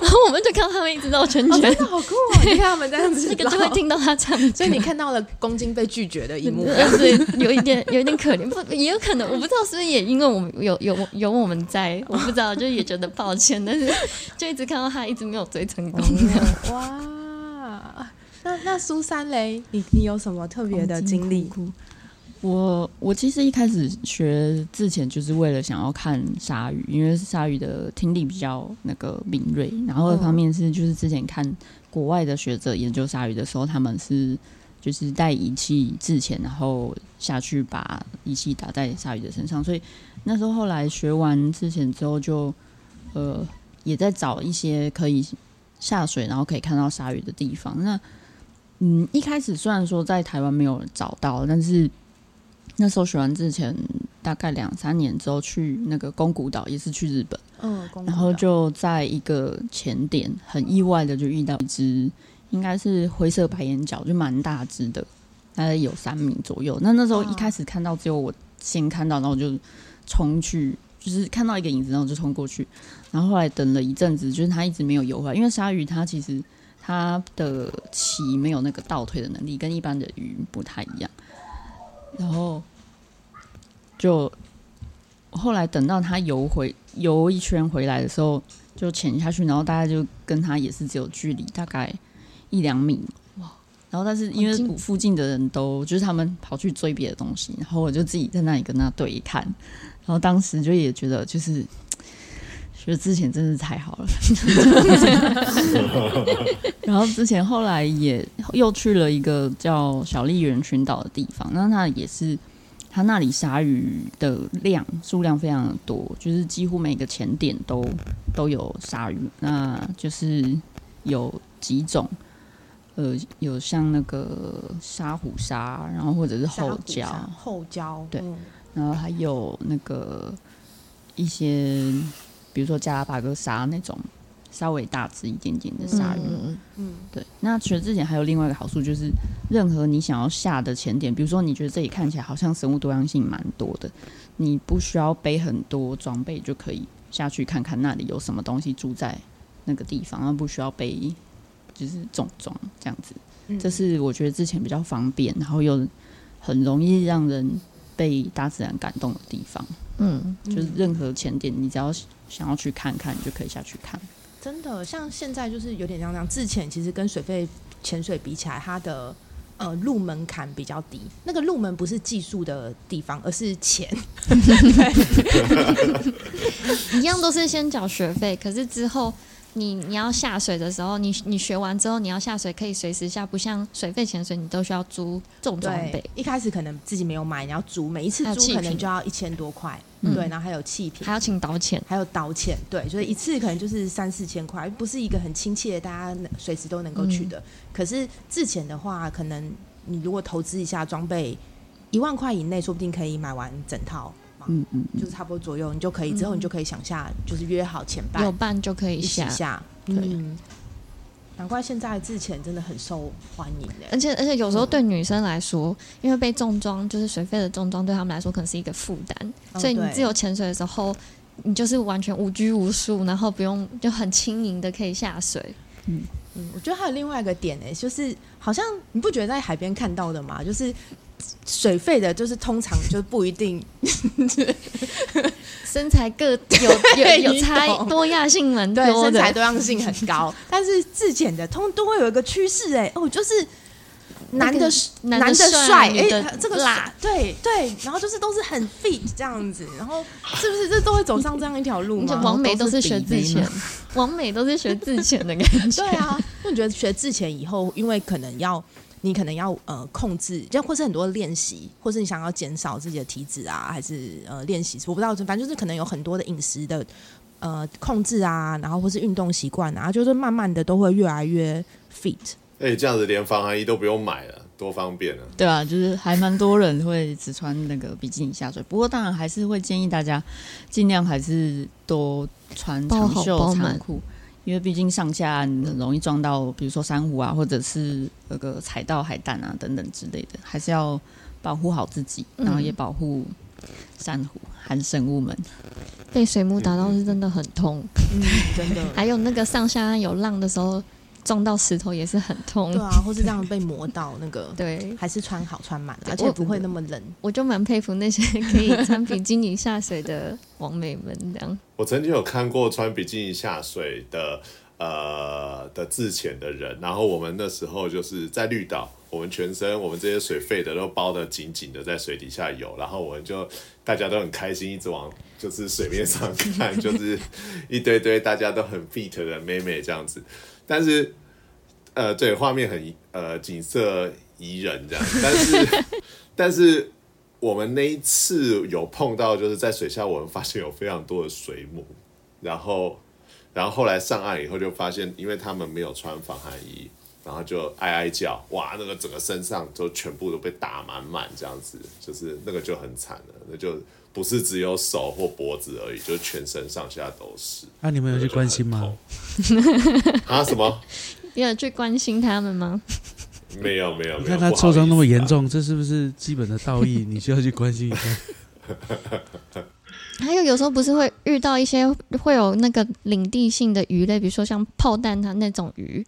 然后我们就看到他们一直绕圈哦，圈真，的好酷哦！你看他们这样子 *laughs* 那个就会绕，听到它唱，所以你看到了公鲸被拒绝的一幕。呃对，有一点有一点可怜，不也有可能，我不知道是不是也因为我们有有有我们在，我不知道，就也觉得抱歉，但是就一直看到他一直没有追成功。哇，那那苏三雷，你你有什么特别的经历？我我其实一开始学之前就是为了想要看鲨鱼，因为鲨鱼的听力比较那个敏锐，然后一方面是就是之前看国外的学者研究鲨鱼的时候，他们是就是带仪器之前，然后下去把仪器打在鲨鱼的身上，所以那时候后来学完之前之后就呃也在找一些可以下水然后可以看到鲨鱼的地方。那嗯，一开始虽然说在台湾没有找到，但是那时候学完之前大概两三年之后去那个宫古岛，也是去日本，嗯，然后就在一个前点，很意外的就遇到一只应该是灰色白眼角，就蛮大只的，大概有三米左右。那那时候一开始看到只有我先看到，然后我就冲去，就是看到一个影子，然后就冲过去。然后后来等了一阵子，就是它一直没有游回来，因为鲨鱼它其实它的鳍没有那个倒退的能力，跟一般的鱼不太一样。然后就后来等到他游回游一圈回来的时候，就潜下去，然后大家就跟他也是只有距离大概一两米哇。然后但是因为附近的人都就是他们跑去追别的东西，然后我就自己在那里跟他对看，然后当时就也觉得就是。觉得之前真是太好了，*laughs* 然后之前后来也又去了一个叫小笠原群岛的地方，那那也是它那里鲨鱼的量数量非常的多，就是几乎每个潜点都都有鲨鱼，那就是有几种，呃，有像那个沙虎鲨，然后或者是后胶，后胶，对嗯。然后还有那个一些，比如说加拉巴哥鲨那种稍微大只一点点的鲨鱼。嗯嗯，对，那学之前还有另外一个好处，就是任何你想要下的潜点，比如说你觉得这里看起来好像生物多样性蛮多的，你不需要背很多装备就可以下去看看那里有什么东西住在那个地方，然后不需要背就是重装这样子。嗯这是我觉得之前比较方便，然后又很容易让人被大自然感动的地方。嗯，就是任何潜点，你只要想要去看看，你就可以下去看。真的像现在就是有点像这样，自潜其实跟水肺潜水比起来，它的呃入门槛比较低。那个入门不是技术的地方，而是钱。*laughs* *laughs* 一样都是先缴学费，可是之后你你要下水的时候，你你学完之后你要下水可以随时下，不像水肺潜水你都需要租重装备。一开始可能自己没有买，你要租，每一次租可能就要一千多块，嗯对，然后还有气瓶还。要请导潜，还有导潜，对，所以一次可能就是三四千块，不是一个很亲切，大家能随时都能够去的。可是自潜的话，可能你如果投资一下装备，一万块以内，说不定可以买完整套嘛，嗯嗯，就是差不多左右，你就可以之后你就可以想下，就是约好前半有伴伴就可以一起下。下，对。嗯，难怪现在自潜真的很受欢迎欸。而且而且有时候对女生来说，因为被重装就是水费的重装对他们来说可能是一个负担，哦所以你自由潜水的时候，你就是完全无拘无束，然后不用就很轻盈的可以下水。嗯。嗯，我觉得还有另外一个点呢、就是好像你不觉得在海边看到的嘛？就是水费的，就是通常就不一定。*laughs* 身材各有有有差多样性蛮对多的，身材多样性很高，但是自检的通都会有一个趋势哎，哦，就是男的男男的帅，哎，这个辣，对对，然后就是都是很 fit 这样子，然后是不是这都会走上这样一条路吗？王美都是学自潜。比例吗，*laughs* 王美都是学自前的感觉。对啊，那你觉得学自前以后，因为可能要你可能要呃控制，就或是很多练习，或是你想要减少自己的体脂啊，还是呃练习，我不知道，反正就是可能有很多的饮食的呃控制啊，然后或是运动习惯啊，就是慢慢的都会越来越 fit。哎、这样子连防寒衣都不用买了，多方便啊！对啊，就是还蛮多人会只穿那个比基尼下水，不过当然还是会建议大家尽量还是多穿长袖长裤，因为毕竟上下岸很容易撞到，比如说珊瑚啊，或者是那个踩到海胆啊等等之类的，还是要保护好自己，嗯。然后也保护珊瑚含生物们。被水母打到是真的很痛，嗯，真的，*laughs* 还有那个上下岸有浪的时候撞到石头也是很痛对。啊，或是这样被磨到那个，*laughs* 对，还是穿好穿满了，而且不会那么冷。我就蛮佩服那些 *laughs* 可以穿比基尼下水的王美们，这样。我曾经有看过穿比基尼下水的呃的自潜的人，然后我们那时候就是在绿岛，我们全身我们这些水肺的都包得紧紧的在水底下游，然后我们就大家都很开心，一直往就是水面上看，就是一堆堆大家都很 fit 的妹妹这样子，但是呃对画面很呃景色宜人这样，但 *laughs* 是但是。我们那一次有碰到，就是在水下，我们发现有非常多的水母，然后，然后后来上岸以后就发现，因为他们没有穿防寒衣，然后就哀哀叫，哇，那个整个身上都全部都被打满满，这样子，就是那个就很惨了，那就不是只有手或脖子而已，就是全身上下都是。那、你们有去关心吗？*laughs* 啊？什么？你有去关心他们吗？没有没有，你看他受伤那么严。重，这是不是基本的道义？*laughs* 你需要去关心一下。还有有时候不是会遇到一些会有那个领地性的鱼类，比如说像炮弹它那种鱼。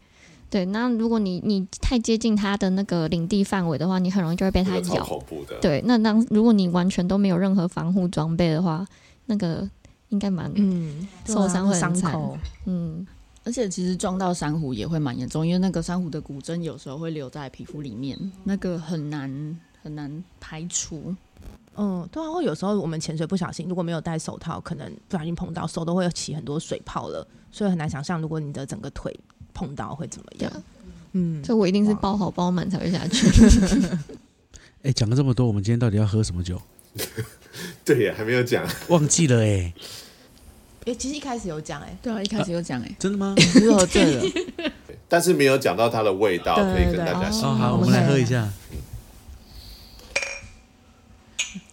对，那如果你你太接近它的那个领地范围的话，你很容易就会被它咬。恐怖的。对，那当如果你完全都没有任何防护装备的话，那个应该蛮嗯，受伤会很惨伤口，嗯而且其实撞到珊瑚也会蛮严重，因为那个珊瑚的骨针有时候会留在皮肤里面，那个很难很难排除。嗯，对啊，或有时候我们潜水不小心，如果没有戴手套，可能不小心碰到手都会起很多水泡了，所以很难想象如果你的整个腿碰到会怎么样。嗯，所以我一定是包好包满才会下去。*laughs* 哎，讲了这么多，我们今天到底要喝什么酒？*laughs* 对呀，还没有讲。忘记了哎，诶，其实一开始有讲，哎，对啊，一开始有讲哎、真的吗？欸，是喝醉了。但是没有讲到它的味道，可以跟大家说。哦，好，我们来喝一下。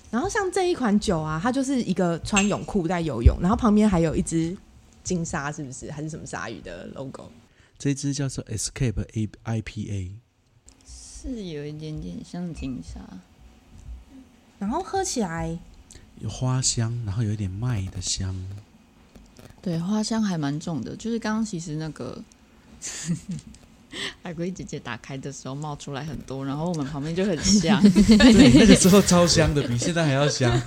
然后像这一款酒啊，它就是一个穿泳裤在游泳，然后旁边还有一只金鲨，是不是？还是什么鲨鱼的 logo？这支叫做 Escape A IPA，是有一点点像金沙，然后喝起来，有花香，然后有一点麦的香。对，花香还蛮重的。就是刚刚其实那个 *laughs* 海龟姐姐打开的时候冒出来很多，然后我们旁边就很香。对，那个时候超香的，比现在还要香。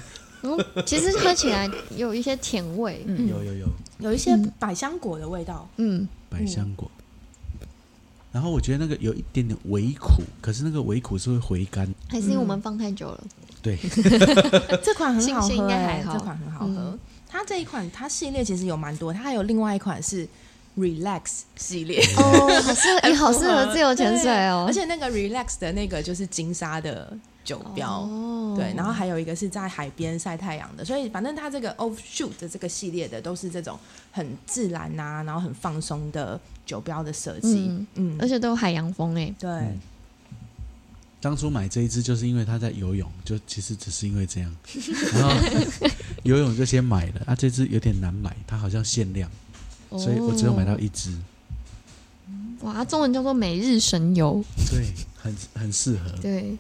其实喝起来有一些甜味，嗯有有有，有一些嗯百香果的味道。嗯，百香果。然后我觉得那个有一点点微苦，可是那个微苦是会回甘。还是因为我们放太久了。对，*laughs* 这款很好喝、欸，应该还好这款很好喝。嗯它这一款它系列其实有蛮多，它还有另外一款是 Relax 系列，哦，好适合，也好适合自由潜水哦。*laughs* 而且那个 Relax 的那个就是金沙的酒标。哦对，然后还有一个是在海边晒太阳的，所以反正它这个 Offshoot 的这个系列的都是这种很自然呐、然后很放松的酒标的设计。嗯嗯，而且都有海洋风哎，对，嗯当初买这一支就是因为他在游泳，就其实只是因为这样，然后游泳就先买了啊。这只有点难买，它好像限量，所以我只有买到一支。哇，中文叫做每日神游，对，很很适合。对，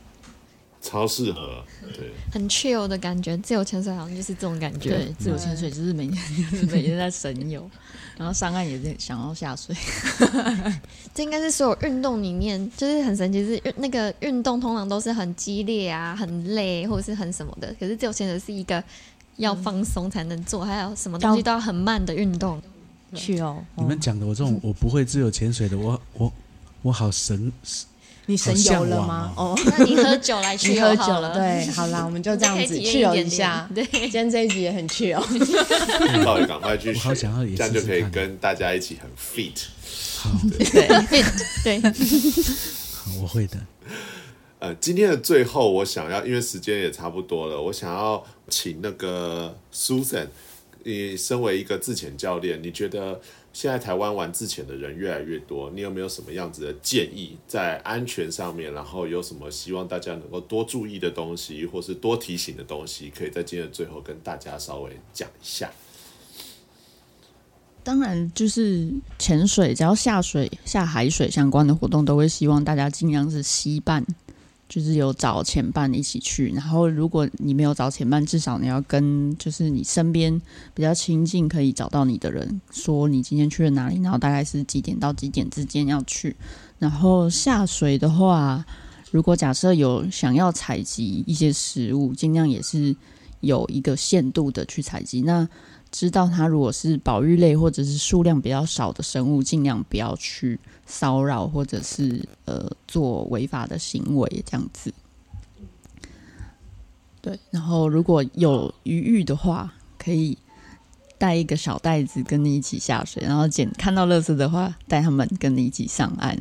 超适合。对，很 chill 的感觉。自由潜水好像就是这种感觉。对，自由潜水就是每天就是每天在神游，*laughs* 然后上岸也是想要下水。*laughs* 这应该是所有运动里面，就是很神奇，是运那个运动通常都是很激烈啊、很累或者是很什么的，可是自由潜水是一个要放松才能做，还有什么东西都要很慢的运动。去哦，你们讲的我这种我不会自由潜水的，我我我好神，你神游了吗？哦，*laughs* 那你喝酒来去你喝酒好了，对，好啦，我们就这样子去游一下。点。对，今天这一集也很去哦，到底赶快去好想要这样就可以跟大家一起很 fit。好，对。对，好我会的。呃，今天的最后，我想要，因为时间也差不多了，我想要请那个 Susan，你身为一个自潜教练，你觉得现在台湾玩自潜的人越来越多，你有没有什么样子的建议在安全上面？然后有什么希望大家能够多注意的东西，或是多提醒的东西，可以在今天最后跟大家稍微讲一下。当然，就是潜水，只要下水、下海水相关的活动，都会希望大家尽量是吸伴就是有找前伴一起去。然后如果你没有找前伴，至少你要跟就是你身边比较亲近可以找到你的人说你今天去了哪里，然后大概是几点到几点之间要去。然后下水的话，如果假设有想要采集一些食物，尽量也是有一个限度的去采集。那知道它如果是保育类或者是数量比较少的生物，尽量不要去骚扰或者是呃做违法的行为这样子。对，然后如果有余裕的话，可以带一个小袋子跟你一起下水，然后捡看到垃圾的话，带他们跟你一起上岸。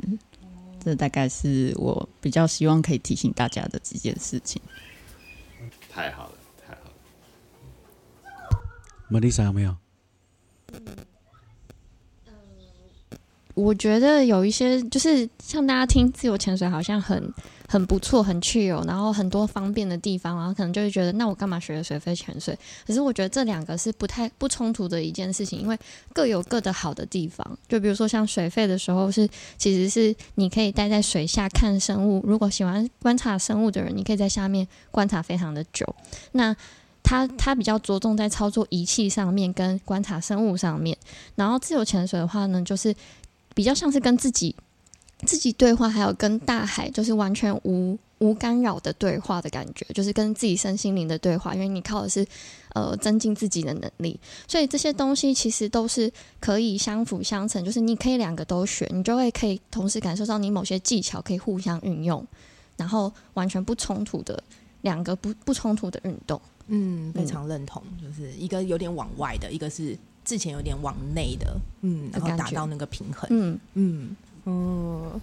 这大概是我比较希望可以提醒大家的几件事情。太好了。Melissa 有没有？嗯我觉得有一些就是像大家听自由潜水好像很很不错，很去游然后很多方便的地方，然后可能就会觉得那我干嘛学了水肺潜水？可是我觉得这两个是不太不冲突的一件事情，因为各有各的好的地方。就比如说像水肺的时候是其实是你可以待在水下看生物，如果喜欢观察生物的人，你可以在下面观察非常的久。那它它比较着重在操作仪器上面跟观察生物上面，然后自由潜水的话呢，就是比较像是跟自己自己对话，还有跟大海就是完全无无干扰的对话的感觉，就是跟自己身心灵的对话，因为你靠的是呃增进自己的能力，所以这些东西其实都是可以相辅相成，就是你可以两个都学，你就会可以同时感受到你某些技巧可以互相运用，然后完全不冲突的两个不不冲突的运动。嗯，非常认同，就是一个有点往外的，一个是之前有点往内的，嗯，然后达到那个平衡，嗯，嗯哦，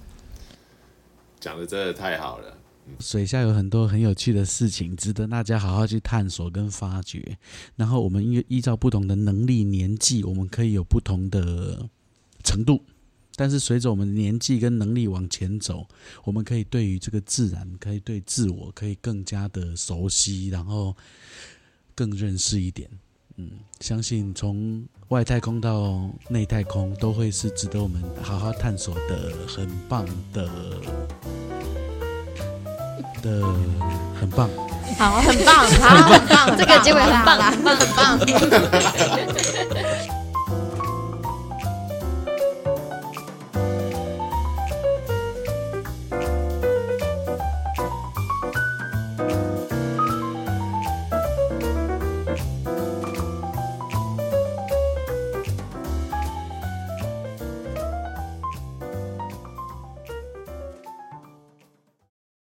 讲的真的太好了。水下有很多很有趣的事情，值得大家好好去探索跟发掘。然后我们依依照不同的能力、年纪，我们可以有不同的程度。但是随着我们年纪跟能力往前走，我们可以对于这个自然，可以对自我，可以更加的熟悉，然后更认识一点。嗯，相信从外太空到内太空，都会是值得我们好好探索的，很棒的的，很棒。好，很棒，好，很棒，*laughs* 这个结尾很棒啦很棒，很棒。